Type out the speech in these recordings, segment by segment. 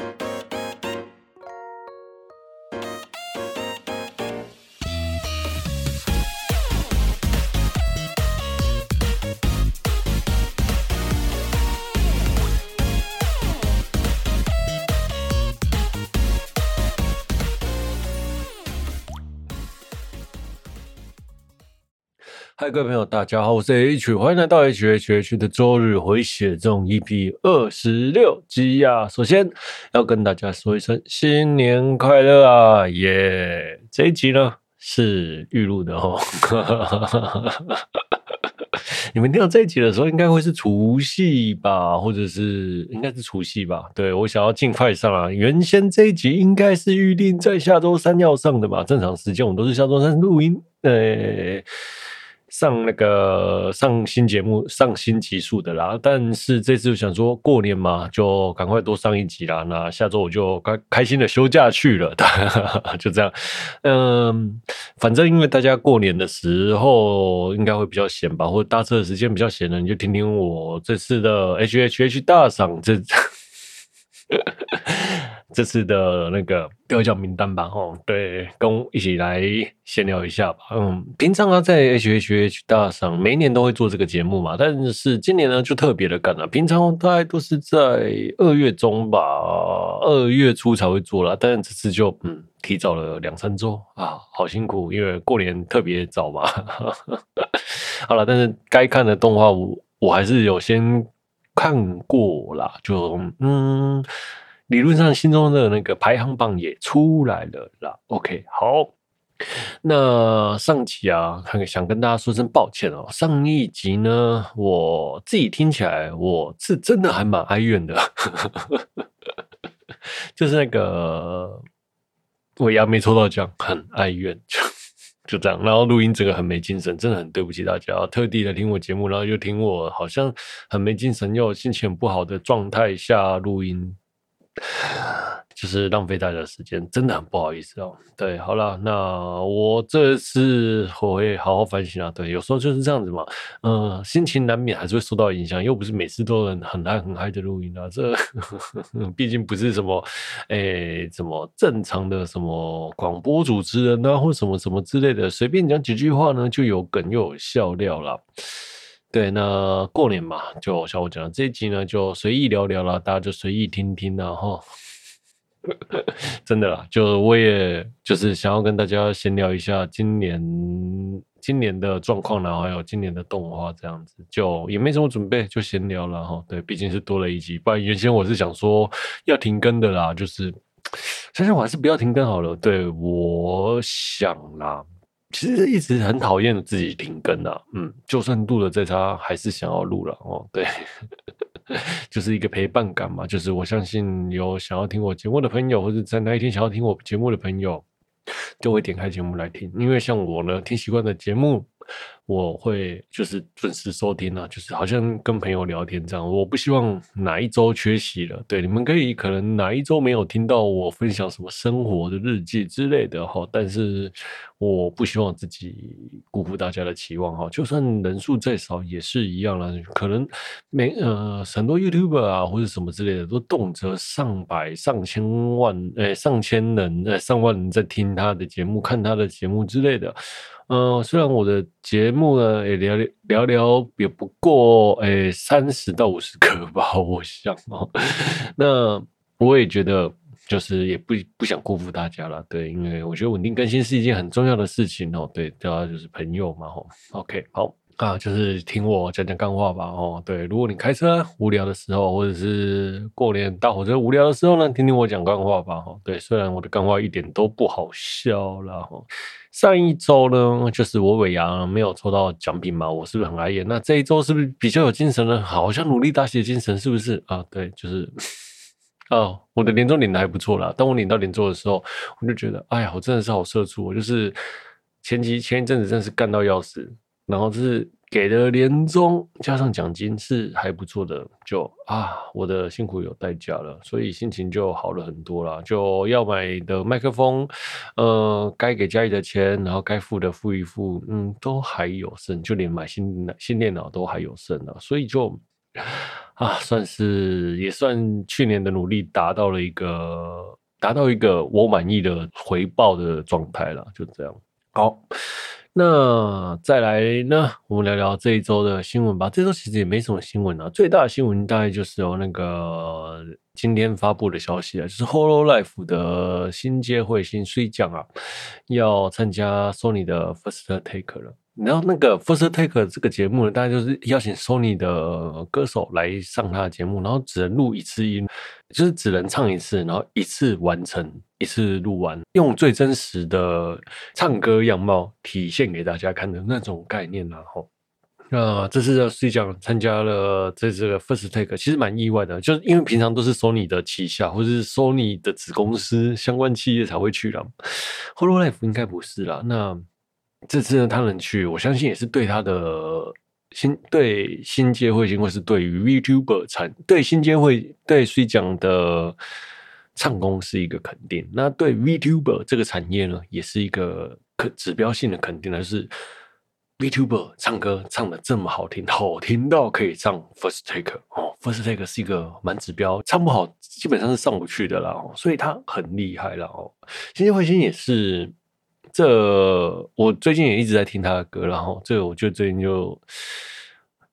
ん?各位朋友，大家好，我是 H，欢迎来到 H H H 的周日回血中 EP 二十六集呀。首先要跟大家说一声新年快乐啊！耶、这一集呢是预录的哦。你们听到这一集的时候，应该会是除夕吧，或者是应该是除夕吧？对，我想要尽快上啊。原先这一集应该是预定在下周三要上的吧？正常时间我们都是下周三录音。呃。上那个上新节目上新集数的啦，但是这次想说过年嘛，就赶快多上一集啦。那下周我就开开心的休假去了，就这样。嗯，反正因为大家过年的时候应该会比较闲吧，或者搭车的时间比较闲的，你就听听我这次的 H H H 大赏这。这次的那个得奖名单吧，哦，对，跟我一起来闲聊一下吧。嗯，平常啊，在 H H H 大赏每年都会做这个节目嘛，但是今年呢就特别的赶了。平常大概都是在二月中吧，二月初才会做啦，但是这次就嗯提早了两三周啊，好辛苦，因为过年特别早嘛。好了，但是该看的动画我我还是有先看过啦，就嗯。理论上，心中的那个排行榜也出来了啦。OK，好，那上集啊，想跟大家说声抱歉哦。上一集呢，我自己听起来我是真的还蛮哀怨的，就是那个尾牙没抽到奖，很哀怨，就 就这样。然后录音整个很没精神，真的很对不起大家。特地来听我节目，然后又听我好像很没精神又心情很不好的状态下录音。就是浪费大家的时间，真的很不好意思哦。对，好了，那我这次我会好好反省啊。对，有时候就是这样子嘛，嗯、心情难免还是会受到影响，又不是每次都能很嗨很嗨的录音啊。这 毕竟不是什么，哎、什么正常的什么广播主持人啊，或什么什么之类的，随便讲几句话呢，就有梗又有笑料了。对，那过年嘛，就像我讲的这一集呢，就随意聊聊啦，大家就随意听听啦哈。真的啦，就我也就是想要跟大家闲聊一下今年今年的状况啦，还有今年的动画这样子，就也没什么准备，就闲聊了哈。对，毕竟是多了一集，不然原先我是想说要停更的啦，就是 想想我还是不要停更好了。对，我想啦。其实一直很讨厌自己停更啊，嗯，就算录了再差，还是想要录了哦。对，就是一个陪伴感嘛。就是我相信有想要听我节目的朋友，或者在那一天想要听我节目的朋友，就会点开节目来听。因为像我呢，听习惯的节目。我会就是准时收听啊，就是好像跟朋友聊天这样。我不希望哪一周缺席了，对，你们可以可能哪一周没有听到我分享什么生活的日记之类的哈，但是我不希望自己辜负大家的期望哈。就算人数再少也是一样啦，可能每呃很多 YouTuber 啊或者什么之类的都动辄上百上千万诶、上千人诶上万人在听他的节目看他的节目之类的。嗯、虽然我的节目目呢，也聊聊聊聊也不过诶三十到五十个吧，我想哦。那我也觉得，就是也不不想辜负大家了，对，因为我觉得稳定更新是一件很重要的事情哦。对，大家就是朋友嘛，吼。OK，好啊，就是听我讲讲干话吧，哦，对，如果你开车无聊的时候，或者是过年搭火车无聊的时候呢，听听我讲干话吧，哦。对，虽然我的干话一点都不好笑啦，吼。上一周呢，就是我尾牙没有抽到奖品嘛，我是不是很哀怨？那这一周是不是比较有精神呢？好像努力打铁精神，是不是啊？对，就是哦，我的年终领的还不错啦。当我领到年终的时候，我就觉得，哎呀，我真的是好社畜，我就是前期前一阵子真的是干到要死，然后是。给的年终加上奖金是还不错的，就啊，我的辛苦有代价了，所以心情就好了很多了。就要买的麦克风，呃，该给家里的钱，然后该付的付一付，嗯，都还有剩，就连买新新电脑都还有剩了，所以就啊，算是也算去年的努力达到了一个达到一个我满意的回报的状态了，就这样。好。那再来呢，我们聊聊这一周的新闻吧。这周其实也没什么新闻啊，最大的新闻大概就是有那个今天发布的消息啊，就是 Holo life 的新接会新睡将啊，要参加 Sony 的 First Take 了。然后那个 First Take 这个节目呢，大概就是邀请 Sony 的歌手来上他的节目，然后只能录一次音，就是只能唱一次，然后一次完成，一次录完，用最真实的唱歌样貌体现给大家看的那种概念。然后，那这次的水奖参加了这这个 First Take，其实蛮意外的，就是因为平常都是 Sony 的旗下或是 Sony 的子公司相关企业才会去啦，Hololive 应该不是啦。那这次呢，他能去，我相信也是对他的新对新街会，或是对于 VTuber 产对新街会对水奖的唱功是一个肯定。那对 VTuber 这个产业呢，也是一个可指标性的肯定，就是 VTuber 唱歌唱的这么好听，好听到可以唱 First Take 哦，First Take 是一个蛮指标，唱不好基本上是上不去的啦，所以他很厉害了哦。新接会新也是。这我最近也一直在听他的歌，然后这我就最近就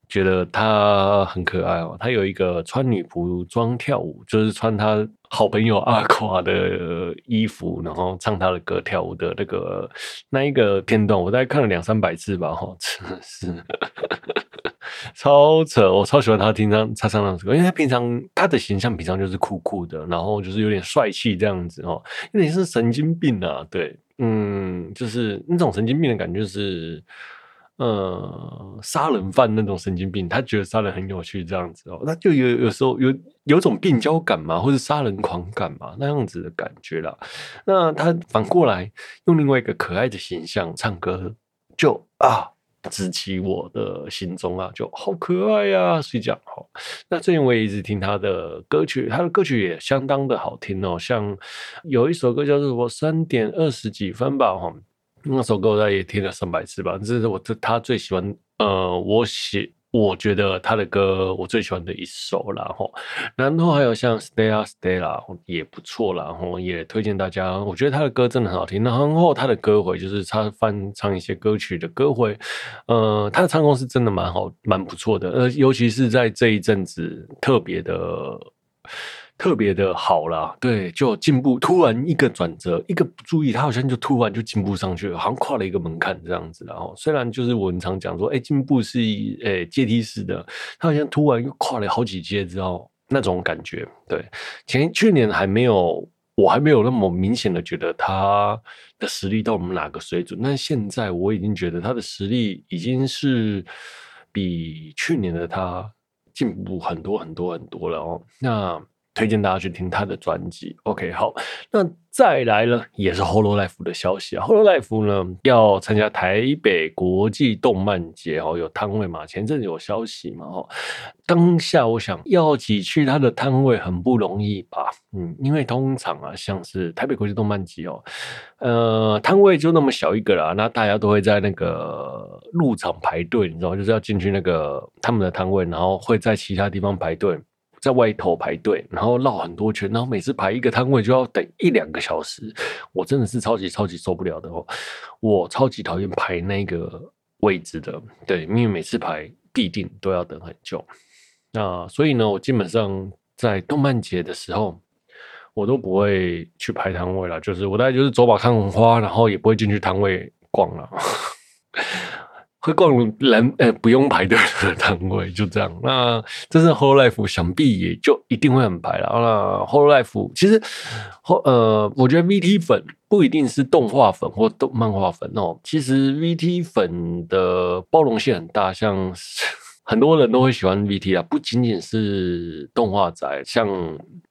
觉得他很可爱哦。他有一个穿女仆装跳舞，就是穿他好朋友阿夸的衣服，然后唱他的歌跳舞的那个那一个片段，我大概看了两三百次吧，哈，真的是 超扯！我超喜欢他听他他唱那首歌，因为他平常他的形象平常就是酷酷的，然后就是有点帅气这样子哦，有点是神经病啊，对。嗯，就是那种神经病的感觉，是呃，杀人犯那种神经病，他觉得杀人很有趣，这样子哦，那就有有时候有有种病娇感嘛，或者杀人狂感嘛，那样子的感觉啦。那他反过来用另外一个可爱的形象唱歌，就啊。直击我的心中啊，就好可爱呀、啊！水奖好，那最近我也一直听他的歌曲，他的歌曲也相当的好听哦。像有一首歌叫做《我三点二十几分》吧，哈，那首歌我也听了上百次吧。这是我他最喜欢，呃，我写。我觉得他的歌我最喜欢的一首，然后，然后还有像 Stella Stella 也不错，然后也推荐大家。我觉得他的歌真的很好听。然后他的歌回就是他翻唱一些歌曲的歌回，呃，他的唱功是真的蛮好，蛮不错的。呃，尤其是在这一阵子特别的。特别的好啦，对，就进步，突然一个转折，一个不注意，他好像就突然就进步上去了，好像跨了一个门槛这样子。然后虽然就是我们常讲说，哎，进步是哎阶梯式的，他好像突然又跨了好几阶之后那种感觉。对，前去年还没有，我还没有那么明显的觉得他的实力到我们哪个水准，但现在我已经觉得他的实力已经是比去年的他进步很多很多很多了哦。那。推荐大家去听他的专辑。OK，好，那再来呢，也是 Hololive 的消息啊。Hololive 呢要参加台北国际动漫节哦，有摊位嘛？前阵子有消息嘛？哦，当下我想要挤去他的摊位很不容易吧？嗯，因为通常啊，像是台北国际动漫节哦，呃，摊位就那么小一个啦，那大家都会在那个入场排队，你知道？就是要进去那个他们的摊位，然后会在其他地方排队。在外头排队，然后绕很多圈，然后每次排一个摊位就要等一两个小时，我真的是超级超级受不了的哦！我超级讨厌排那个位置的，对，因为每次排必定都要等很久。那所以呢，我基本上在动漫节的时候，我都不会去排摊位了，就是我大概就是走马看花，然后也不会进去摊位逛了。会逛人，呃，不用排队的摊位，就这样。那这是 Whole Life，想必也就一定会很排了。Whole Life，其实，后呃，我觉得 VT 粉不一定是动画粉或动漫画粉哦。其实 VT 粉的包容性很大，像很多人都会喜欢 VT 啊，不仅仅是动画宅，像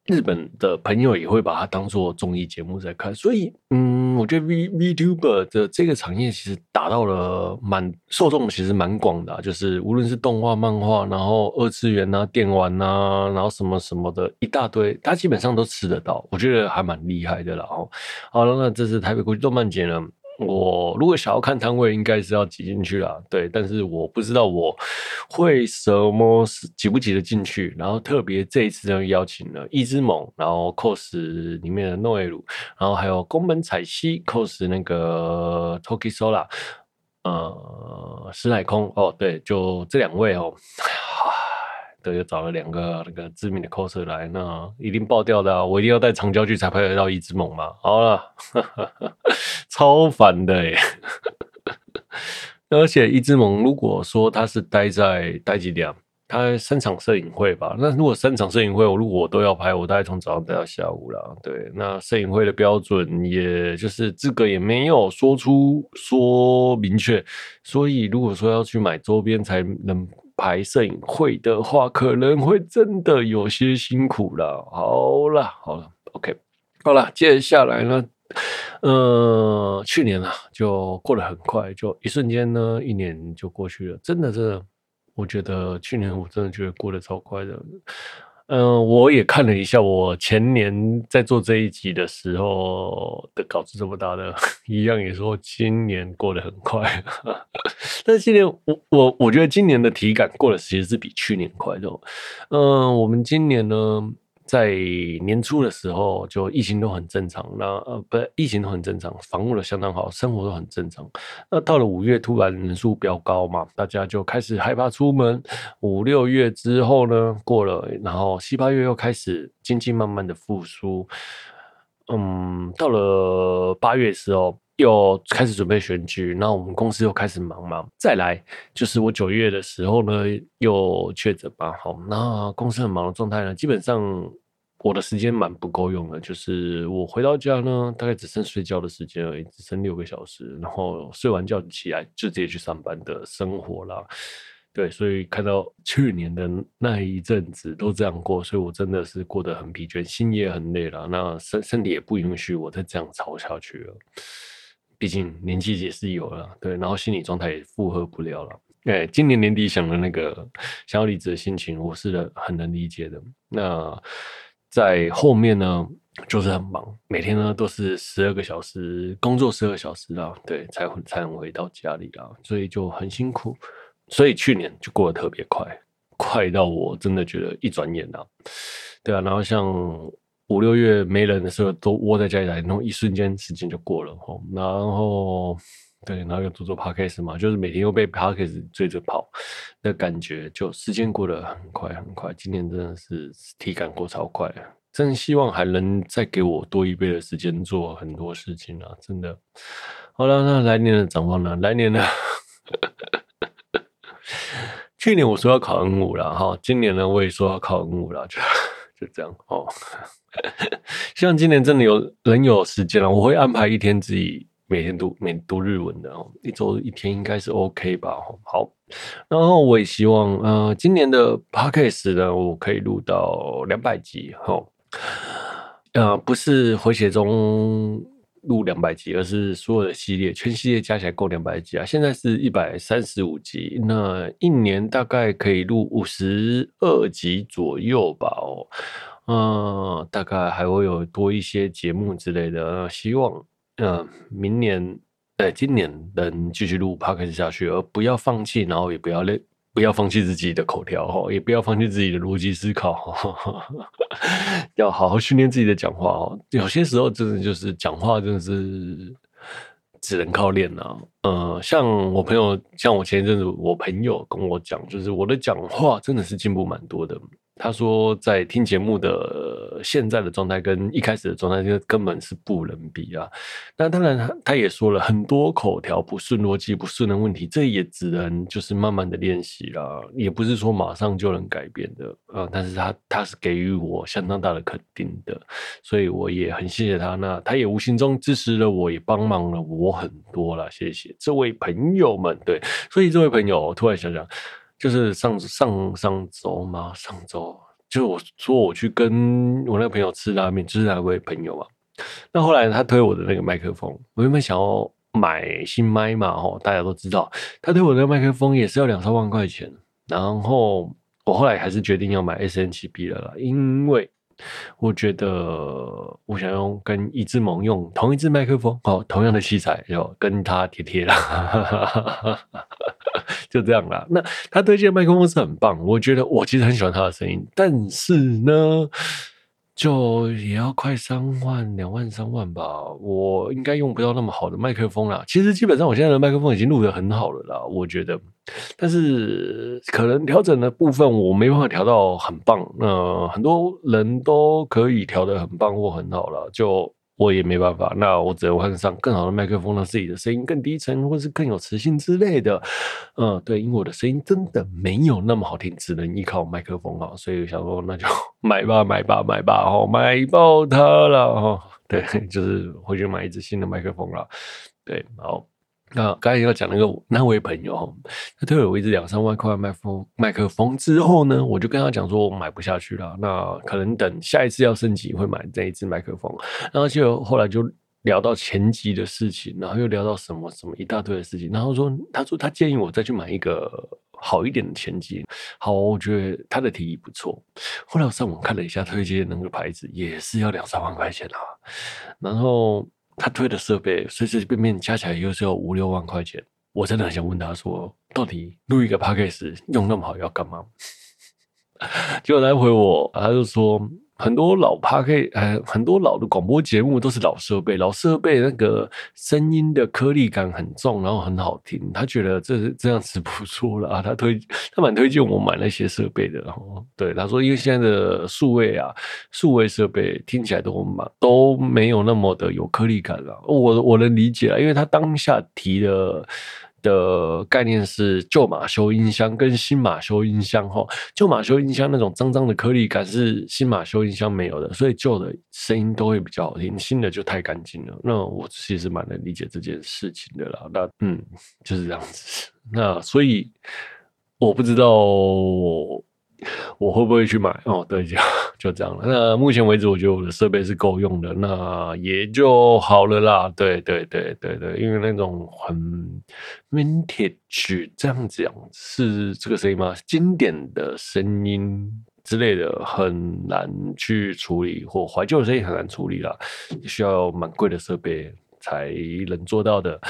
日本的朋友也会把它当做综艺节目在看。所以，嗯。我觉得 V VTuber 的这个产业其实达到了蛮受众，其实蛮广的，就是无论是动画、漫画，然后二次元啊、电玩啊，然后什么什么的一大堆，它基本上都吃得到。我觉得还蛮厉害的啦。哦，好了，那这是台北国际动漫节呢。我如果想要看摊位，应该是要挤进去啦。对，但是我不知道我会什么挤不挤得进去。然后特别这一次呢，邀请了一之猛，然后 cos 里面的诺艾鲁，然后还有宫本彩希 cos 那个 Toki Sola，呃，石乃空哦，对，就这两位哦。又找了两个那个知名的 coser 来，那一定爆掉的啊！我一定要带长焦距才拍得到一只猛嘛。好了，超烦的耶！而且一只猛，如果说他是待在待几点？他三场摄影会吧？那如果三场摄影会，我如果都要拍，我大概从早上待到下午了。对，那摄影会的标准，也就是资格也没有说出说明确，所以如果说要去买周边才能。拍摄影会的话，可能会真的有些辛苦了。好了，好了，OK，好了，接下来呢，呃，去年啊，就过得很快，就一瞬间呢，一年就过去了。真的，是，我觉得去年我真的觉得过得超快的。嗯、我也看了一下，我前年在做这一集的时候的稿子这么大的，一样也说今年过得很快。但是今年我我我觉得今年的体感过得其实是比去年快的。嗯、我们今年呢。在年初的时候，就疫情都很正常，那呃不，疫情都很正常，防护的相当好，生活都很正常。那到了五月，突然人数飙高嘛，大家就开始害怕出门。五六月之后呢，过了，然后七八月又开始经济慢慢的复苏。嗯，到了八月时候，又开始准备选举，那我们公司又开始忙嘛。再来就是我九月的时候呢，又确诊吧。好，那公司很忙的状态呢，基本上我的时间蛮不够用的。就是我回到家呢，大概只剩睡觉的时间而已，只剩六个小时，然后睡完觉起来就直接去上班的生活啦。对，所以看到去年的那一阵子都这样过，所以我真的是过得很疲倦，心也很累了。那身身体也不允许我再这样操下去了，毕竟年纪也是有了，对，然后心理状态也负荷不了了。哎，今年年底想的那个想要离职的心情，我是很能理解的。那在后面呢，就是很忙，每天呢都是十二个小时工作，十二小时啊，对，才才能回到家里啊，所以就很辛苦。所以去年就过得特别快，快到我真的觉得一转眼啊，对啊，然后像五六月没人的时候，都窝在家里来，然后一瞬间时间就过了吼，然后对，然后又做做 podcast 嘛，就是每天又被 podcast 追着跑的感觉，就时间过得很快很快。今年真的是体感过超快，真希望还能再给我多一倍的时间做很多事情啊，真的。好了，那来年的展望呢？来年呢？去年我说要考 N 五了哈，今年呢我也说要考 N 五了，就就这样哦。希望今年真的有人有时间了，我会安排一天自己每天读每读日文的哦，一周一天应该是 OK 吧？好，然后我也希望呃今年的 Podcast 呢，我可以录到两百集哈，呃不是回血中。录两百集，而是所有的系列，全系列加起来够两百集啊！现在是一百三十五集，那一年大概可以录五十二集左右吧？哦，嗯，大概还会有多一些节目之类的。希望，嗯，明年，呃，今年能继续录 Podcast 下去，而不要放弃，然后也不要累。不要放弃自己的口条哈，也不要放弃自己的逻辑思考，要好好训练自己的讲话哦。有些时候真的就是讲话，真的是只能靠练呐。呃，像我朋友，像我前一阵子，我朋友跟我讲，就是我的讲话真的是进步蛮多的。他说，在听节目的现在的状态跟一开始的状态，就根本是不能比啊。那当然，他他也说了很多口条不顺、逻辑不顺的问题，这也只能就是慢慢的练习啦，也不是说马上就能改变的啊。但是他他是给予我相当大的肯定的，所以我也很谢谢他。那他也无形中支持了我，也帮忙了我很多啦。谢谢这位朋友们。对，所以这位朋友，我突然想想。就是上上上周嘛，上周就我说我去跟我那个朋友吃拉面，就是那位朋友嘛。那后来他推我的那个麦克风，我原本想要买新麦嘛，哦，大家都知道，他推我的麦克风也是要两三万块钱。然后我后来还是决定要买 S N 七 B 了啦，因为我觉得我想用跟一只萌用同一只麦克风，哦，同样的器材，就跟他贴贴了，就这样啦。那他推荐的麦克风是很棒，我觉得我其实很喜欢他的声音，但是呢。就也要快三万、两万、三万吧，我应该用不到那么好的麦克风啦。其实基本上我现在的麦克风已经录得很好了啦，我觉得。但是可能调整的部分我没办法调到很棒，那、呃、很多人都可以调得很棒或很好了，就。我也没办法，那我只能换上更好的麦克风，让自己的声音更低沉，或是更有磁性之类的。嗯，对，因为我的声音真的没有那么好听，只能依靠麦克风啊，所以想说那就 买吧，买吧，买吧，哦，买爆它了哦。对，就是回去买一支新的麦克风了。对，好。那刚才要讲那个那位朋友，他推了我一支两三万块麦克风，麦克风之后呢，我就跟他讲说，我买不下去了。那可能等下一次要升级会买这一支麦克风。然后就后来就聊到前级的事情，然后又聊到什么什么一大堆的事情。然后说，他说他建议我再去买一个好一点的前级。好，我觉得他的提议不错。后来我上网看了一下推荐那个牌子，也是要两三万块钱啊。然后。他推的设备随随便便加起来又是要五六万块钱，我真的很想问他说，到底录一个 p a c k a g e 用那么好要干嘛？就来回我，他就说。很多老 PAK，呃，很多老的广播节目都是老设备，老设备那个声音的颗粒感很重，然后很好听。他觉得这这样子不错了啊，他推他蛮推荐我买那些设备的。然后对他说，因为现在的数位啊，数位设备听起来都蛮都没有那么的有颗粒感了。我我能理解啊，因为他当下提的。的概念是旧马修音箱跟新马修音箱哈，旧马修音箱那种脏脏的颗粒感是新马修音箱没有的，所以旧的声音都会比较好听，新的就太干净了。那我其实蛮能理解这件事情的啦。那嗯，就是这样子。那所以我不知道。我会不会去买？哦，对，就就这样了。那目前为止，我觉得我的设备是够用的，那也就好了啦。对对对对对，因为那种很 vintage 这样讲是这个声音吗？经典的声音之类的很难去处理，或怀旧的声音很难处理啦，需要蛮贵的设备才能做到的。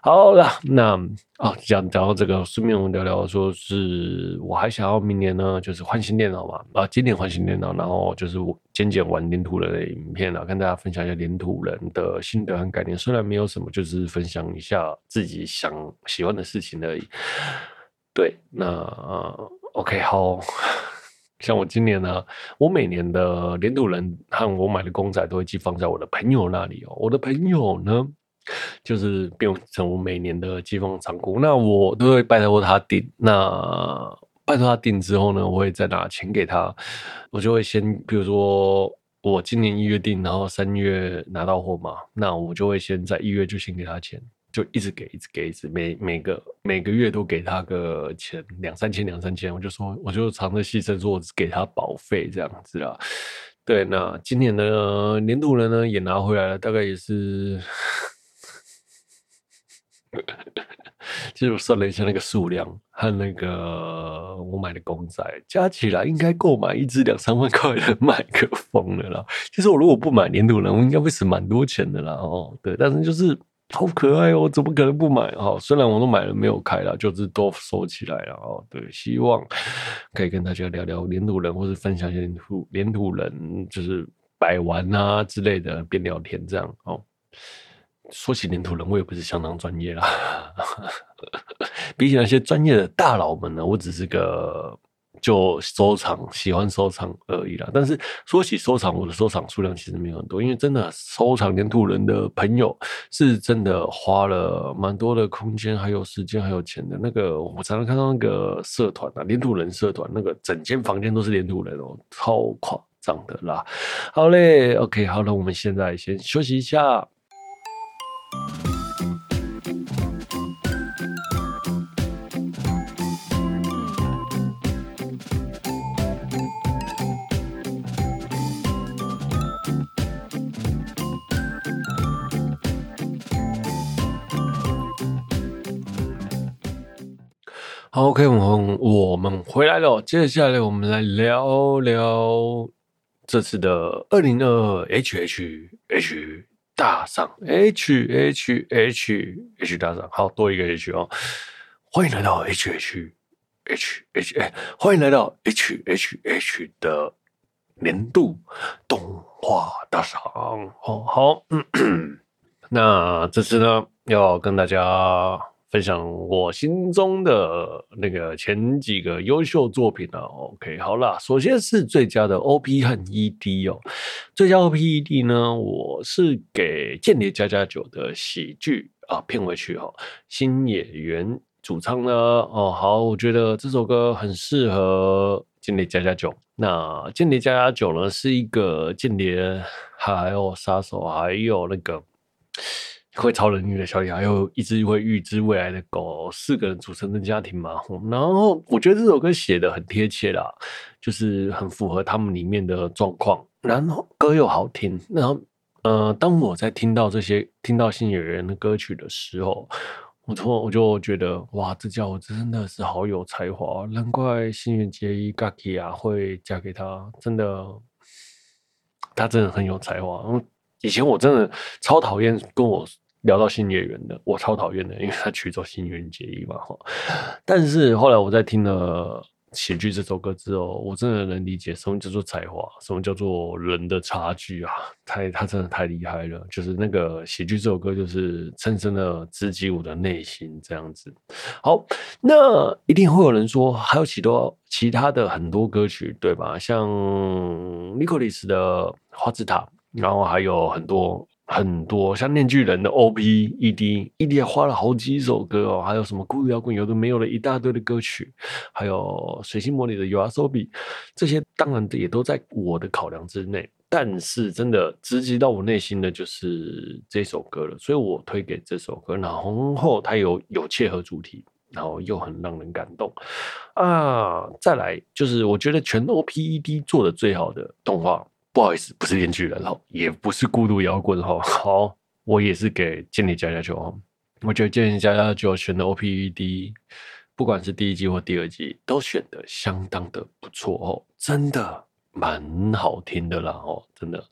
好了，那啊，讲讲到这个，顺便我们聊聊，说是我还想要明年呢，就是换新电脑嘛，啊，今年换新电脑，然后就是我剪剪玩黏土人的影片啊，跟大家分享一下黏土人的心得和概念。虽然没有什么，就是分享一下自己想喜欢的事情而已。对，那、呃、OK，好，像我今年呢，我每年的黏土人和我买的公仔都会寄放在我的朋友那里哦。我的朋友呢？就是变成我每年的寄放仓库，那我都会拜托他订。那拜托他订之后呢，我会再拿钱给他。我就会先，比如说我今年一月订，然后三月拿到货嘛，那我就会先在一月就先给他钱，就一直给，一直给，一直每每个每个月都给他个钱，两三千，两三千。我就说，我就藏着细声说，我只给他保费这样子啦。对，那今年的年度人呢也拿回来了，大概也是。其实我算了一下那个数量和那个我买的公仔加起来，应该够买一支两三万块的麦克风了啦。其实我如果不买黏土人，我应该会省蛮多钱的啦。哦，对，但是就是好可爱哦，怎么可能不买？哦，虽然我都买了没有开了，就是都收起来了。哦，对，希望可以跟大家聊聊黏土人，或是分享一些黏土黏土人，就是摆玩啊之类的，边聊天这样哦。说起黏土人，我也不是相当专业啦。比起那些专业的大佬们呢，我只是个就收藏、喜欢收藏而已啦。但是说起收藏，我的收藏数量其实没有很多，因为真的收藏黏土人的朋友是真的花了蛮多的空间、还有时间、还有钱的。那个我常常看到那个社团啊，黏土人社团，那个整间房间都是黏土人哦，超夸张的啦。好嘞，OK，好了，我们现在先休息一下。好，OK，我们我们回来了。接下来我们来聊聊这次的二零二二 H H H 大赏 H H H H 大赏，好，多一个 H 哦，欢迎来到 H H H H，欢迎来到 H H H 的年度动画大赏哦，好，嗯，那这次呢，要跟大家。分享我心中的那个前几个优秀作品啊，OK，好啦，首先是最佳的 OP 和 ED 哦，最佳 OP ED 呢，我是给《间谍加加酒》的喜剧啊片尾曲哦，新演员主唱呢，哦，好，我觉得这首歌很适合《间谍加加酒》。那《间谍加加酒》呢，是一个间谍，还有杀手，还有那个。会超能力的小李，还有一只会预知未来的狗，四个人组成的家庭嘛。然后我觉得这首歌写的很贴切啦，就是很符合他们里面的状况。然后歌又好听。然后呃，当我在听到这些听到新演员的歌曲的时候，我突然我就觉得哇，这家伙真的是好有才华，难怪新垣结衣 Gaki 啊会嫁给他，真的，他真的很有才华。以前我真的超讨厌跟我。聊到星野源的，我超讨厌的，因为他取走星垣结衣嘛哈。但是后来我在听了《喜剧》这首歌之后，我真的能理解什么叫做才华，什么叫做人的差距啊！太他真的太厉害了，就是那个《喜剧》这首歌，就是深深的直击我的内心这样子。好，那一定会有人说，还有许多其他的很多歌曲，对吧？像 Nicolas 的《花之塔》，然后还有很多。很多像面具人的 OP、ED、ED 花了好几首歌哦，还有什么孤独摇滚有的没有了一大堆的歌曲，还有水星魔女的 YOASOBI，这些当然也都在我的考量之内。但是真的直击到我内心的就是这首歌了，所以我推给这首歌。然后它有有切合主题，然后又很让人感动啊！再来就是我觉得全 OP、ED 做的最好的动画。不好意思，不是链锯人哈，也不是孤独摇滚哈。好，我也是给间谍家家酒哈。我觉得间谍家家酒选的 OPED，不管是第一季或第二季，都选的相当的不错哦，真的蛮好听的啦哦，真的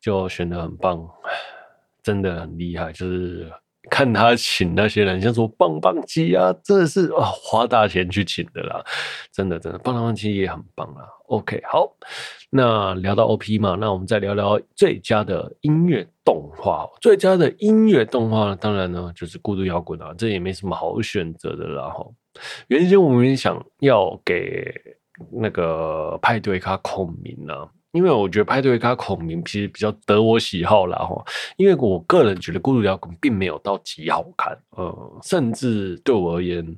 就选的很棒，真的很厉害，就是。看他请那些人，像说棒棒鸡啊，真的是啊，花大钱去请的啦，真的真的，棒棒鸡也很棒啊。OK，好，那聊到 OP 嘛，那我们再聊聊最佳的音乐动画。最佳的音乐动画，当然呢就是《孤独摇滚》啊，这也没什么好选择的啦。哈，原先我们想要给那个派对咖孔明呢。因为我觉得派对咖孔明其实比较得我喜好啦哈，因为我个人觉得《孤独摇滚》并没有到极好看，呃，甚至对我而言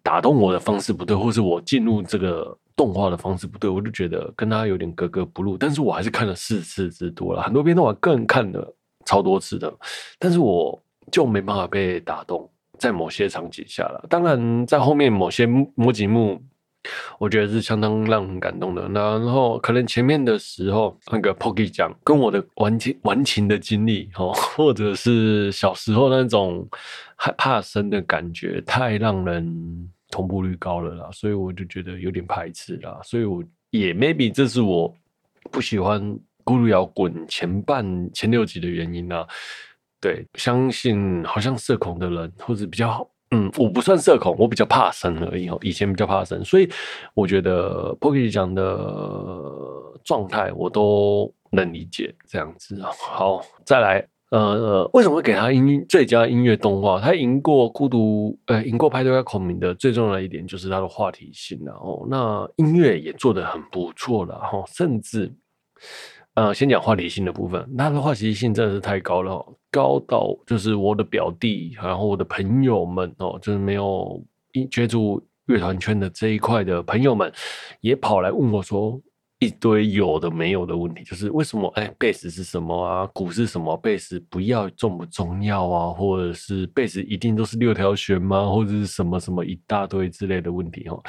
打动我的方式不对，或是我进入这个动画的方式不对，我就觉得跟他有点格格不入。但是我还是看了四次之多了，很多片段我个人看了超多次的，但是我就没办法被打动，在某些场景下了。当然，在后面某些某几幕。我觉得是相当让人感动的。然后可能前面的时候，那个 Pocky 讲跟我的玩情玩情的经历，哦，或者是小时候那种害怕生的感觉，太让人同步率高了啦，所以我就觉得有点排斥啦。所以我也 maybe 这是我不喜欢《咕噜摇滚》前半前六集的原因啦。对，相信好像社恐的人或者比较好。嗯，我不算社恐，我比较怕生而已哦。以前比较怕生，所以我觉得 Poki 讲的状态我都能理解这样子。好，再来，呃，为什么会给他音最佳音乐动画？他赢过孤独，呃，赢过派对咖孔明的最重要的一点就是他的话题性。然后，那音乐也做得很不错了。哈，甚至。呃，先讲话题性的部分，他的话题性真的是太高了哦，高到就是我的表弟，然后我的朋友们哦，就是没有接触乐团圈的这一块的朋友们，也跑来问我说一堆有的没有的问题，就是为什么哎，贝斯是什么啊？鼓是什么？贝斯不要重不重要啊？或者是贝斯一定都是六条弦吗？或者是什么什么一大堆之类的问题哦。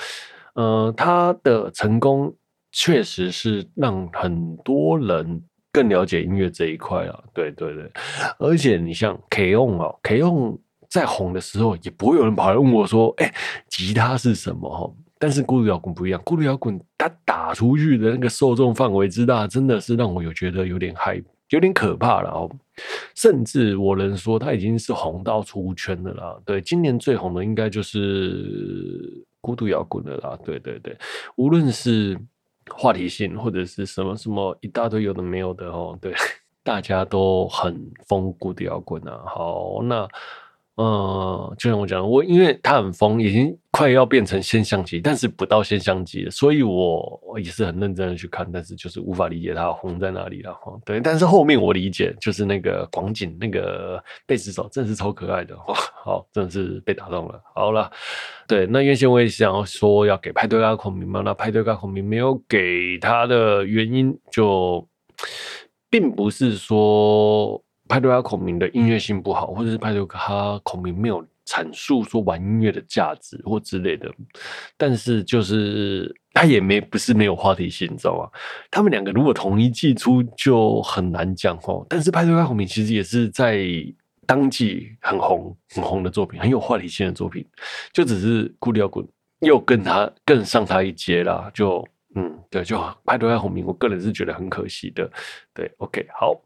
呃，他的成功。确实是让很多人更了解音乐这一块啊，对对对，而且你像 K-ON 哦，K-ON 在红的时候，也不会有人跑来问我说，哎，吉他是什么？哈，但是孤独摇滚不一样，孤独摇滚它打出去的那个受众范围之大，真的是让我有觉得有点害，有点可怕了哦。甚至我能说，它已经是红到出圈的啦。对，今年最红的应该就是孤独摇滚的啦。对对对，无论是话题性或者是什么什么一大堆有的没有的哦，对，大家都很疯古的摇滚啊。好，那。嗯，就像我讲，我因为他很疯，已经快要变成现象级，但是不到现象级，所以我也是很认真的去看，但是就是无法理解它红在哪里了哈。对，但是后面我理解，就是那个广景那个贝斯手真的是超可爱的，哇，好，真的是被打动了。好了，对，那原先我也想要说要给派对咖孔明嘛，那派对咖孔明没有给他的原因就，并不是说。派对咖孔明的音乐性不好，或者是派对咖孔明没有阐述说玩音乐的价值或之类的，但是就是他也没不是没有话题性，你知道吗？他们两个如果同一季出就很难讲哦。但是派对咖孔明其实也是在当季很红很红的作品，很有话题性的作品，就只是孤独摇滚又跟他更上他一阶啦。就嗯，对，就派对咖孔明，我个人是觉得很可惜的。对，OK，好。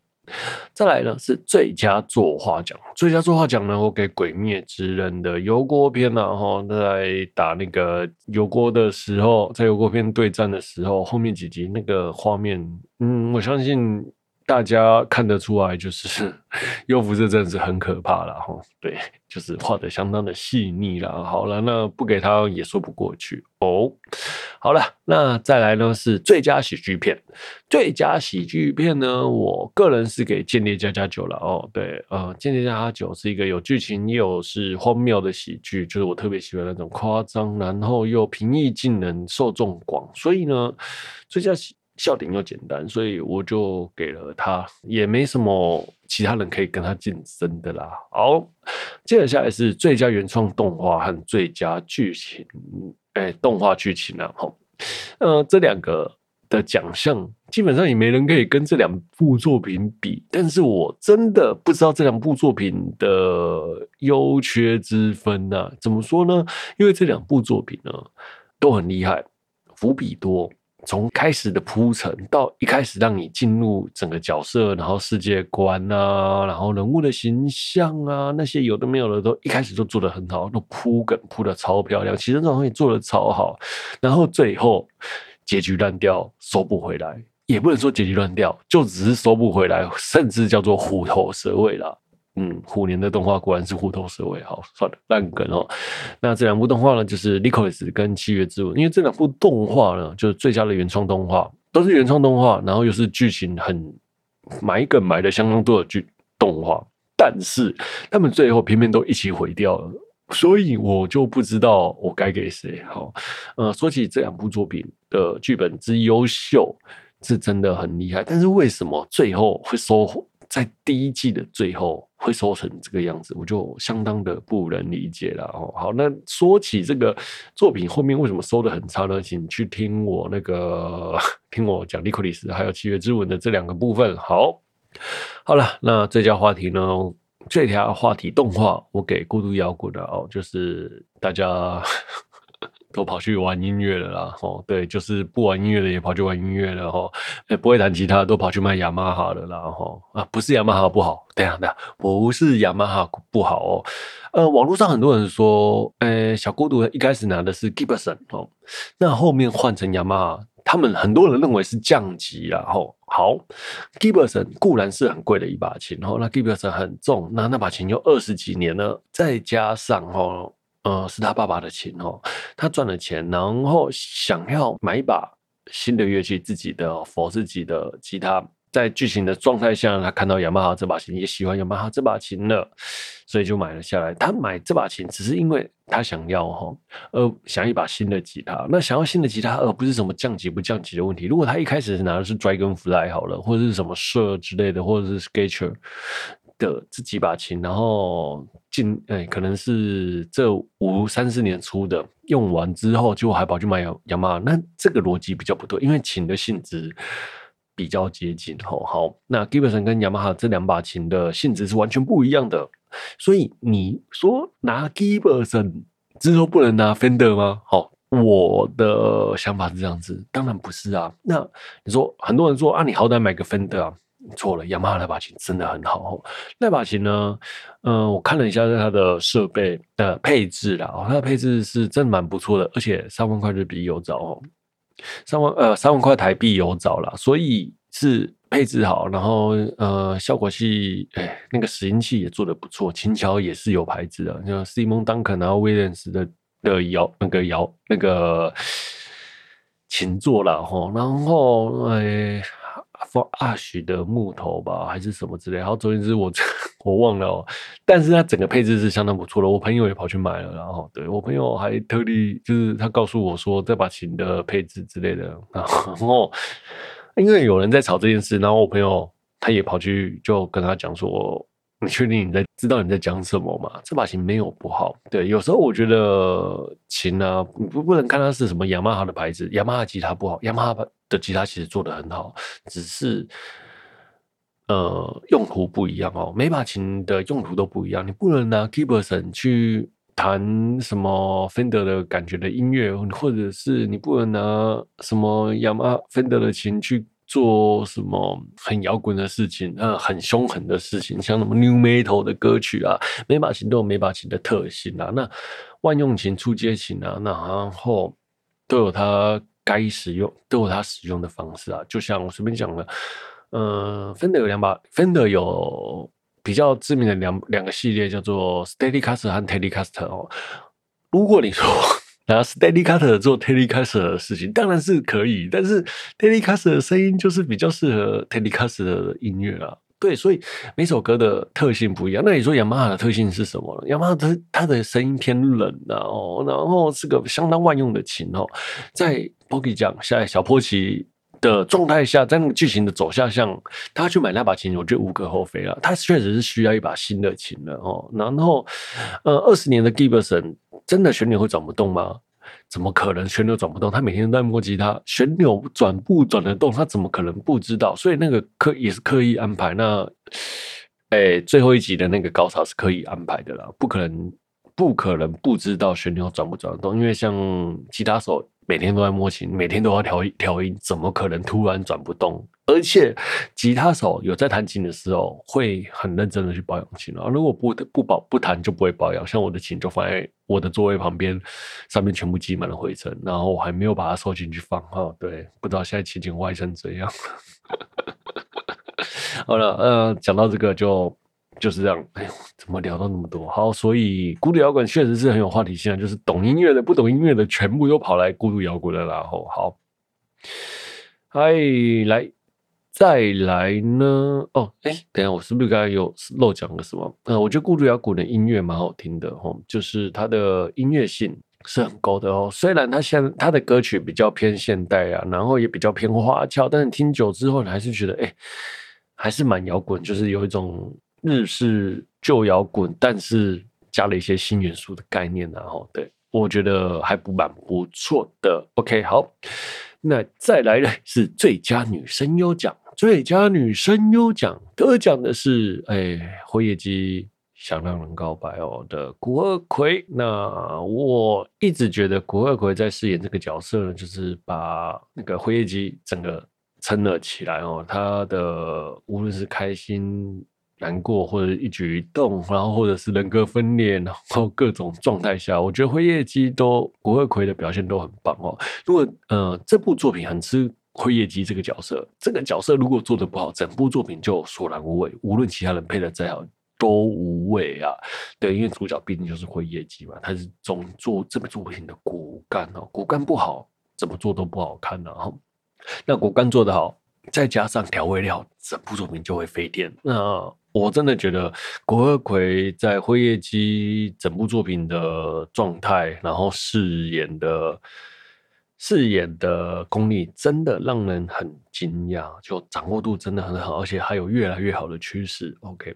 再来呢是最佳作画奖，最佳作画奖呢，我给《鬼灭之刃》的油锅篇然后在打那个油锅的时候，在油锅篇对战的时候，后面几集那个画面，嗯，我相信。大家看得出来，就是 幽浮这阵子很可怕了哈。对，就是画的相当的细腻了。好了，那不给他也说不过去哦。好了，那再来呢是最佳喜剧片。最佳喜剧片呢，我个人是给《间谍加加酒》了哦。对，呃，《间谍加加酒》是一个有剧情又是荒谬的喜剧，就是我特别喜欢那种夸张，然后又平易近人、受众广，所以呢，最佳喜。笑点又简单，所以我就给了他，也没什么其他人可以跟他竞争的啦。好，接着下来是最佳原创动画和最佳剧情，哎、欸，动画剧情啊，哈，呃，这两个的奖项基本上也没人可以跟这两部作品比，但是我真的不知道这两部作品的优缺之分啊。怎么说呢？因为这两部作品呢都很厉害，伏笔多。从开始的铺陈到一开始让你进入整个角色，然后世界观啊，然后人物的形象啊，那些有的没有的都一开始都做得很好，都铺梗铺得超漂亮，其实这种东西做得超好，然后最后结局烂掉，收不回来，也不能说结局烂掉，就只是收不回来，甚至叫做虎头蛇尾了。嗯，虎年的动画果然是虎头蛇尾，好，算了，烂梗哦。那这两部动画呢，就是《Lycoris》跟《七月之吻》，因为这两部动画呢，就是最佳的原创动画，都是原创动画，然后又是剧情很埋梗埋的相当多的剧动画，但是他们最后偏偏都一起毁掉了，所以我就不知道我该给谁。好，呃，说起这两部作品的剧本之优秀，是真的很厉害，但是为什么最后会收？在第一季的最后会收成这个样子，我就相当的不能理解了哦。好，那说起这个作品后面为什么收得很差呢？请去听我那个听我讲《利克里斯》还有《七月之吻》的这两个部分。好，好了，那最佳话题呢？这条话题动画我给《孤独摇滚》的哦，就是大家。都跑去玩音乐了啦，吼，对，就是不玩音乐的也跑去玩音乐了，吼，哎，不会弹吉他都跑去卖雅马哈了啦，吼，啊，不是雅马哈不好，等下等下，不是雅马哈不好哦，呃，网络上很多人说，呃，小孤独一开始拿的是 Gibson 哦，那后面换成雅马哈，他们很多人认为是降级啦，吼，好，Gibson 固然是很贵的一把琴，吼，那 Gibson 很重，那那把琴有二十几年了，再加上吼。呃，是他爸爸的琴哦，他赚了钱，然后想要买一把新的乐器，自己的佛自己的吉他。在剧情的状态下，他看到雅马哈这把琴，也喜欢雅马哈这把琴了，所以就买了下来。他买这把琴只是因为他想要哈，呃，想一把新的吉他。那想要新的吉他，而不是什么降级不降级的问题。如果他一开始拿的是 Dragonfly 好了，或者是什么社之类的，或者是 Skeeter 的这几把琴，然后近哎，可能是这五三四年出的，用完之后就还跑去买雅雅马哈，那这个逻辑比较不对，因为琴的性质比较接近。吼，好，那 Gibson 跟雅马哈这两把琴的性质是完全不一样的，所以你说拿 Gibson 之后不能拿 Fender 吗？好，我的想法是这样子，当然不是啊。那你说很多人说啊，你好歹买个 Fender 啊，错了，雅马哈那把琴真的很好哦。那把琴呢，嗯、我看了一下它的设备的配置啦，它的配置是真的蛮不错的，而且三万块日币有找哦，三万呃三万块台币有找啦，所以是配置好，然后呃效果器，哎，那个拾音器也做得不错，琴桥也是有牌子的，像 Simon Duncan 然后 Williams 的。的摇那个摇那个琴座了哈，然后哎，放阿许的木头吧，还是什么之类。然后总之我 我忘了，但是它整个配置是相当不错的。我朋友也跑去买了，然后对我朋友还特地就是他告诉我说这把琴的配置之类的。然后因为有人在吵这件事，然后我朋友他也跑去就跟他讲说。你确定你在知道你在讲什么吗？这把琴没有不好，对，有时候我觉得琴啊，不不能看它是什么雅马哈的牌子，雅马哈吉他不好，雅马哈的吉他其实做的很好，只是呃用途不一样哦，每把琴的用途都不一样，你不能拿 Gibson 去弹什么 Fender 的感觉的音乐，或者是你不能拿什么雅马哈 Fender 的琴去。做什么很摇滚的事情，呃，很凶狠的事情，像什么 New Metal 的歌曲啊，每把琴都有每把琴的特性啊。那万用琴、初阶琴啊，那然后都有它该使用，都有它使用的方式啊。就像我随便讲了，呃，Fender 有两把，Fender 有比较知名的两两个系列，叫做 Stratocaster 和 Telecaster 哦。如果你说，拿 steady cutter 做 teddy cutter 的事情当然是可以，但是 teddy cutter 的声音就是比较适合 teddy cutter 的音乐啊。对，所以每首歌的特性不一样。那你说雅马哈的特性是什么？雅马哈它它的声音偏冷啊，哦，然后是个相当万用的琴哦。在 Poki 讲在小波奇的状态下，在那个剧情的走向上，他去买那把琴，我觉得无可厚非了。他确实是需要一把新的琴了哦。然后，呃，二十年的 Gibson。真的旋钮会转不动吗？怎么可能旋钮转不动？他每天都在摸吉他，旋钮转不转得动？他怎么可能不知道？所以那个刻也是刻意安排。那，哎、最后一集的那个高潮是刻意安排的啦，不可能，不可能不知道旋钮转不转得动。因为像吉他手每天都在摸琴，每天都要调调音，怎么可能突然转不动？而且，吉他手有在弹琴的时候，会很认真的去保养琴啊。如果不不保不弹，就不会保养。像我的琴就放在我的座位旁边，上面全部积满了灰尘，然后我还没有把它收进去放哈。对，不知道现在琴琴坏成怎样。好了，呃，讲到这个就就是这样。哎呦，怎么聊到那么多？好，所以孤独摇滚确实是很有话题性啊，就是懂音乐的、不懂音乐的，全部都跑来孤独摇滚了。然后，好，嗨，来。再来呢？哦，哎，等下，我是不是刚才有漏讲了什么？呃，我觉得孤独摇滚的音乐蛮好听的哦，就是它的音乐性是很高的哦。虽然它现它的歌曲比较偏现代啊，然后也比较偏花俏，但是听久之后，你还是觉得哎，还是蛮摇滚，就是有一种日式旧摇滚，但是加了一些新元素的概念然后，对，我觉得还不蛮不错的。OK，好，那再来呢是最佳女声优奖。最佳女声优奖得奖的是，哎，辉夜姬想让人告白哦的古贺葵。那我一直觉得古贺葵在饰演这个角色呢，就是把那个辉夜姬整个撑了起来哦。她的无论是开心、难过或者一举一动，然后或者是人格分裂，然后各种状态下，我觉得辉夜姬都古贺葵的表现都很棒哦。如果呃这部作品很吃。辉夜姬这个角色，这个角色如果做得不好，整部作品就索然无味。无论其他人配得再好，都无味啊。对，因为主角毕竟就是辉夜姬嘛，他是总做这部作品的骨干哦。骨干不好，怎么做都不好看的哈。那骨干做得好，再加上调味料，整部作品就会飞天。那我真的觉得古贺葵在辉夜姬整部作品的状态，然后饰演的。饰演的功力真的让人很惊讶，就掌握度真的很好，而且还有越来越好的趋势。OK，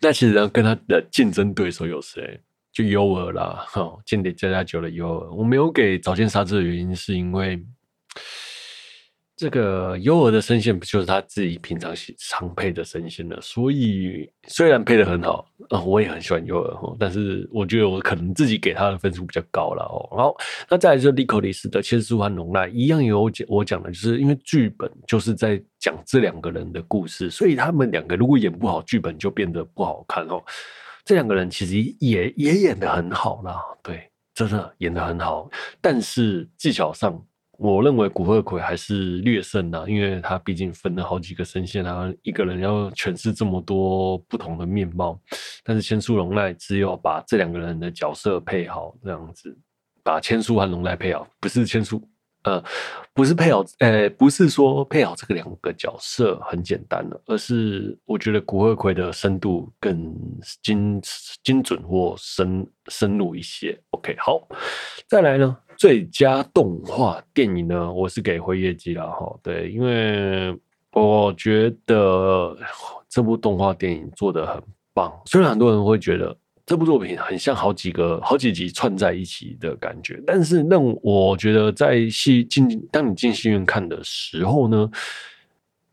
那其实呢，跟他的竞争对手有谁？就优尔啦，哈，间谍家家酒的优尔。我没有给早见沙织的原因，是因为这个优儿的声线不就是他自己平常常配的声线了？所以虽然配得很好，啊、我也很喜欢优儿，但是我觉得我可能自己给他的分数比较高了哦。然后，那再来就是莉可里斯的千书和龙奈一样有讲我讲的，就是因为剧本就是在讲这两个人的故事，所以他们两个如果演不好，剧本就变得不好看哦。这两个人其实也也演得很好啦，对，真的演得很好，但是技巧上。我认为古贺葵还是略胜的，因为他毕竟分了好几个声线啊，一个人要诠释这么多不同的面貌。但是千书龙奈只有把这两个人的角色配好，这样子把千书和龙奈配好，不是千书，呃，不是配好，呃，不是说配好这个两个角色很简单的，而是我觉得古贺葵的深度更精精准或深深入一些。OK，好，再来呢。最佳动画电影呢，我是给辉夜姬了哈。对，因为我觉得这部动画电影做的很棒。虽然很多人会觉得这部作品很像好几个、好几集串在一起的感觉，但是那我觉得在戏进，当你进戏院看的时候呢，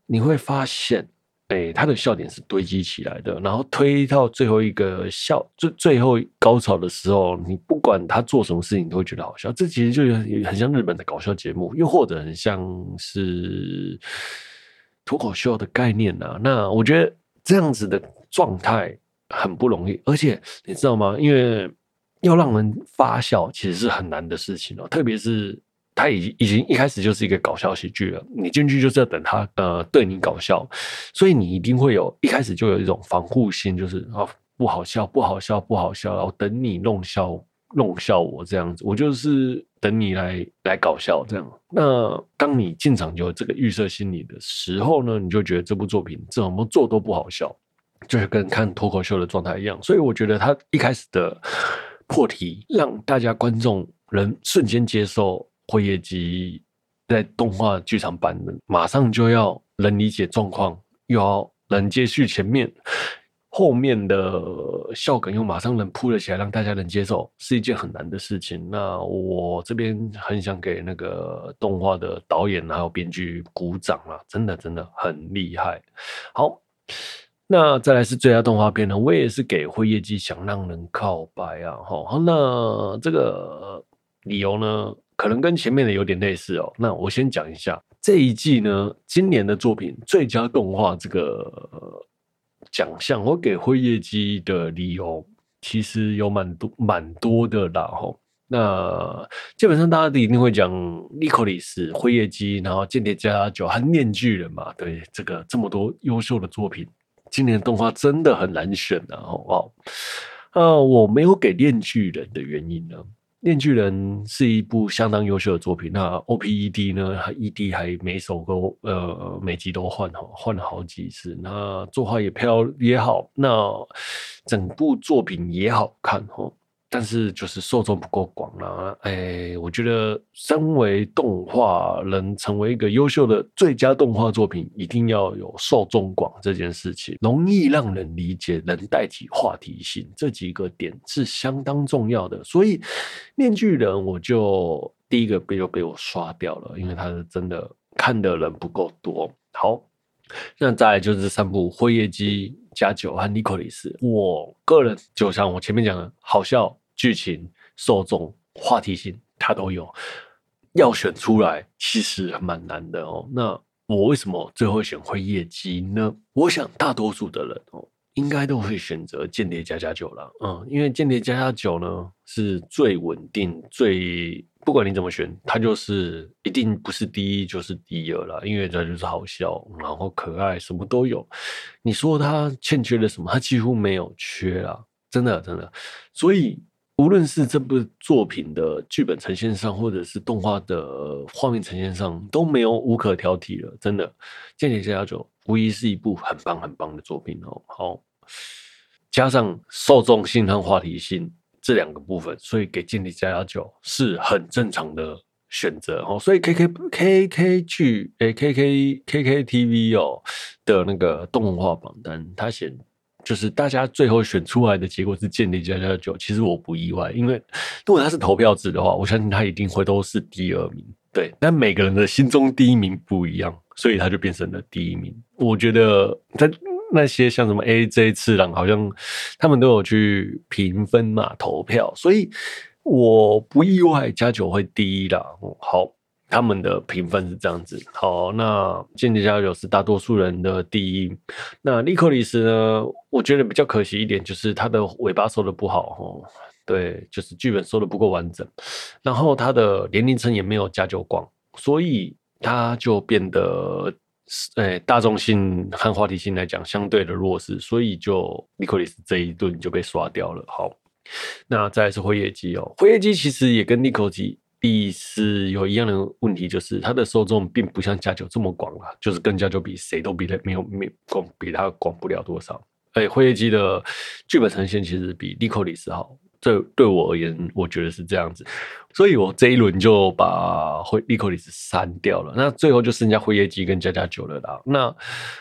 你会发现。哎，他的笑点是堆积起来的，然后推到最后一个笑最最后高潮的时候，你不管他做什么事情，都会觉得好笑。这其实就很像日本的搞笑节目，又或者很像是脱口秀的概念啊。那我觉得这样子的状态很不容易，而且你知道吗？因为要让人发笑，其实是很难的事情哦，特别是。他已经已经一开始就是一个搞笑喜剧了，你进去就是要等他呃对你搞笑，所以你一定会有一开始就有一种防护心，就是啊不好笑不好笑不好笑，然后等你弄笑弄笑我这样子，我就是等你来来搞笑这样。那当你进场就有这个预设心理的时候呢，你就觉得这部作品怎么做都不好笑，就是跟看脱口秀的状态一样。所以我觉得他一开始的破题让大家观众能瞬间接受。辉夜姬在动画剧场版的，马上就要能理解状况，又要能接续前面，后面的笑梗又马上能铺了起来，让大家能接受，是一件很难的事情。那我这边很想给那个动画的导演还有编剧鼓掌啊，真的真的很厉害。好，那再来是最佳动画片呢，我也是给辉夜姬想让人告白啊。好，那这个理由呢？可能跟前面的有点类似哦。那我先讲一下这一季呢，今年的作品最佳动画这个奖项，我给辉夜姬的理由其实有蛮多蛮多的啦。吼，那基本上大家一定会讲莉可里斯、辉夜姬，然后间谍家家酒和面具人嘛。对，这个这么多优秀的作品，今年的动画真的很难选的。哦，呃，我没有给面具人的原因呢？《面具人》是一部相当优秀的作品。那 OPED 呢？ED 还每首歌呃每集都换哈，换了好几次。那作画也漂也好，那整部作品也好看哈。但是就是受众不够广啦，哎，我觉得身为动画能成为一个优秀的最佳动画作品，一定要有受众广这件事情，容易让人理解，能带起话题性，这几个点是相当重要的。所以，面具人我就第一个被就被我刷掉了，因为他是真的看的人不够多。好，那再来就是三部辉夜姬。加九和尼可里斯，我个人就像我前面讲的，好笑、剧情、受众、话题性，它都有。要选出来，其实蛮难的哦。那我为什么最后选辉夜姬呢？我想大多数的人哦，应该都会选择间谍加加酒了。嗯，因为间谍加加酒呢是最稳定、最。不管你怎么选，它就是一定不是第一就是第二了，因为它就是好笑，然后可爱，什么都有。你说它欠缺了什么？它几乎没有缺啊，真的真的。所以无论是这部作品的剧本呈现上，或者是动画的画面呈现上，都没有无可挑剔了。真的，《间谍家家酒》无疑是一部很棒很棒的作品哦。好，加上受众性和话题性。这两个部分，所以给健力加加酒是很正常的选择哦。所以 K K K K 剧诶 K K K K T V 哦的那个动画榜单，他选就是大家最后选出来的结果是健力加加酒。其实我不意外，因为 如果他是投票制的话，我相信他一定会都是第二名。对，但每个人的心中第一名不一样，所以他就变成了第一名。我觉得在那些像什么 AJ 次郎，好像他们都有去评分嘛，投票，所以我不意外加九会第一啦。好。他们的评分是这样子，好，那间谍家家酒是大多数人的第一。那莉可丽丝呢？我觉得比较可惜一点，就是他的尾巴收的不好哦。对，就是剧本收的不够完整，然后他的年龄层也没有加九广，所以他就变得，诶、欸，大众性和话题性来讲相对的弱势，所以就莉可丽丝这一顿就被刷掉了。好，那再来是辉夜姬哦，辉夜姬其实也跟莉可丽第是有一样的问题，就是它的受众并不像加九这么广啊，就是跟加九比，谁都比他没有没广，比他广不了多少。哎，辉夜姬的剧本呈现其实比莉可丽丝好，这对我而言，我觉得是这样子，所以我这一轮就把辉莉可丽丝删掉了。那最后就剩下辉夜姬跟加加九了啦。那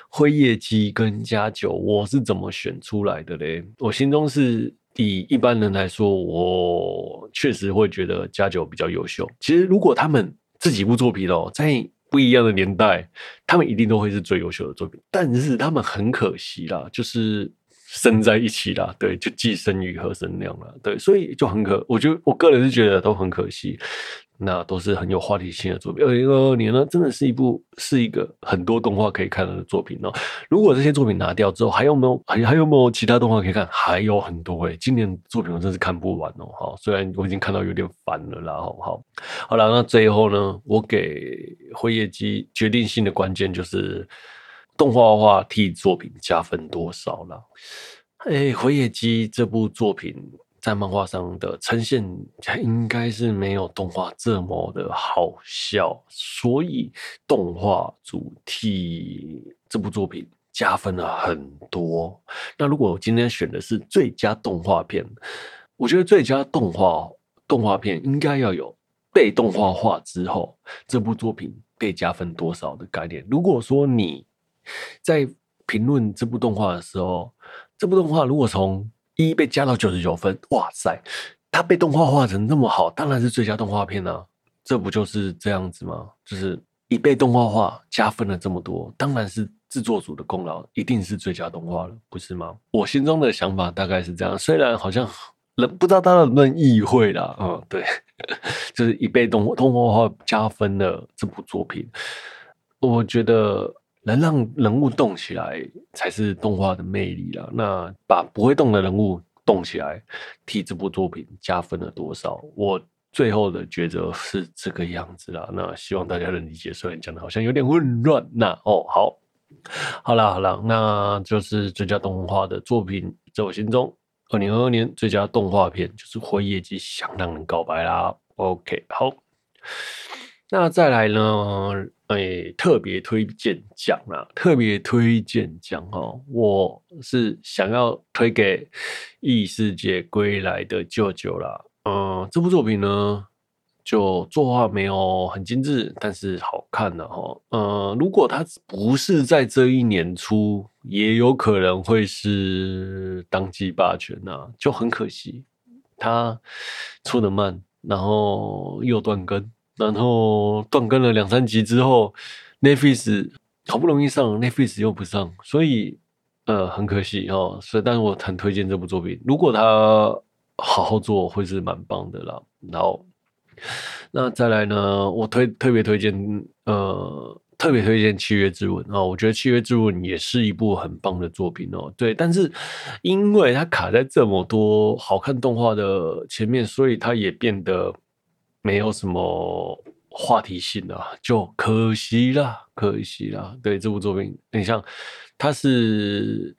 辉夜姬跟加九，我是怎么选出来的嘞？我心中是。以一般人来说，我确实会觉得加九比较优秀。其实，如果他们这几部作品哦，在不一样的年代，他们一定都会是最优秀的作品。但是，他们很可惜啦，就是。生在一起啦，对，就既生瑜何生亮了，对，所以就很可，我觉得我个人是觉得都很可惜，那都是很有话题性的作品。二零二二年呢，真的是一部是一个很多动画可以看的作品哦。如果这些作品拿掉之后，还有没有还还有没有其他动画可以看？还有很多诶，今年作品我真是看不完哦。好，虽然我已经看到有点烦了啦，好好好了，那最后呢，我给辉夜姬决定性的关键就是。动画化替作品加分多少了？哎，回野姬这部作品在漫画上的呈现应该是没有动画这么的好笑，所以动画主替这部作品加分了很多。那如果我今天选的是最佳动画片，我觉得最佳动画动画片应该要有被动画化之后这部作品被加分多少的概念。如果说你在评论这部动画的时候，这部动画如果从一被加到九十九分，哇塞，它被动画化成那么好，当然是最佳动画片啊！这不就是这样子吗？就是一被动画化加分了这么多，当然是制作组的功劳，一定是最佳动画了，不是吗？我心中的想法大概是这样，虽然好像人不知道他能不能意会啦，嗯，对，就是一被动动画化加分了这部作品，我觉得。能让人物动起来才是动画的魅力啦。那把不会动的人物动起来，替这部作品加分了多少？我最后的抉择是这个样子啦。那希望大家能理解，虽然讲的好像有点混乱。那哦，好，好啦，好啦，那就是最佳动画的作品，在我心中，二零二二年最佳动画片就是《辉夜姬想让人告白》啦。OK，好，那再来呢？哎、特别推荐奖啦！特别推荐奖哦，我是想要推给《异世界归来的舅舅》啦。嗯，这部作品呢，就作画没有很精致，但是好看的哈。嗯，如果它不是在这一年出，也有可能会是当季霸权呐，就很可惜，它出的慢，然后又断更。然后断更了两三集之后，Netflix 好不容易上，Netflix 又不上，所以呃很可惜哦。所以，但是我很推荐这部作品，如果他好好做，会是蛮棒的啦。然后，那再来呢，我推特别推荐呃特别推荐《契约之吻》啊，我觉得《契约之吻》也是一部很棒的作品哦。对，但是因为它卡在这么多好看动画的前面，所以它也变得。没有什么话题性啊，就可惜了，可惜了。对这部作品，你像他是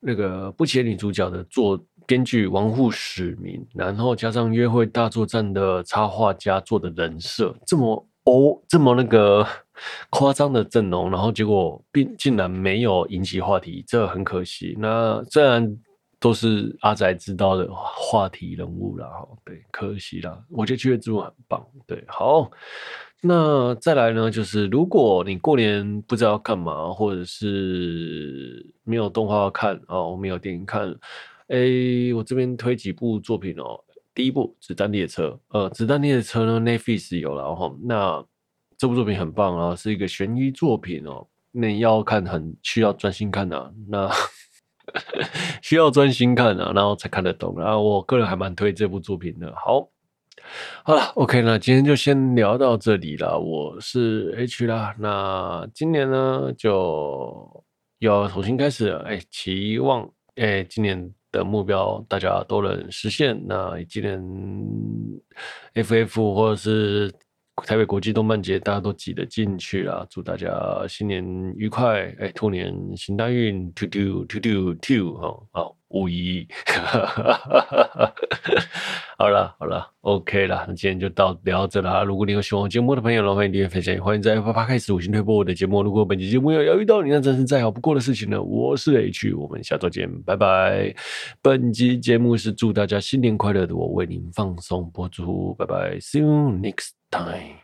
那个不起眼女主角的作编剧王户史明，然后加上约会大作战的插画家做的人设，这么哦这么那个 夸张的阵容，然后结果并竟然没有引起话题，这很可惜。那虽然。都是阿宅知道的话题人物啦，对，可惜啦。我觉得《七月之吻》很棒，对，好。那再来呢，就是如果你过年不知道干嘛，或者是没有动画看哦，没有电影看，哎，我这边推几部作品哦。第一部《子弹列车》，呃，《子弹列车》呢，Netflix 有了哈。那这部作品很棒啊，是一个悬疑作品哦。那要看很需要专心看啊，那 需要专心看啊，然后才看得懂然后。我个人还蛮推这部作品的。好，好了，OK，那今天就先聊到这里了。我是 H 啦，那今年呢就要重新开始了。哎，期望哎今年。的目标大家都能实现。那今年 FF 或者是台北国际动漫节，大家都挤得进去啦。祝大家新年愉快！哎，兔年行大运，two two two two two 哈，好。五一，好了好了，OK 了，那今天就到聊这了。如果你有喜欢我节目的朋友，欢迎订阅分享，欢迎在 Apple Podcast 五星推播我的节目。如果本期节目有遇到你那真是再好不过的事情呢，我是 H，我们下周见，拜拜。本期节目是祝大家新年快乐的，我为您放松播出，拜拜，See you next time。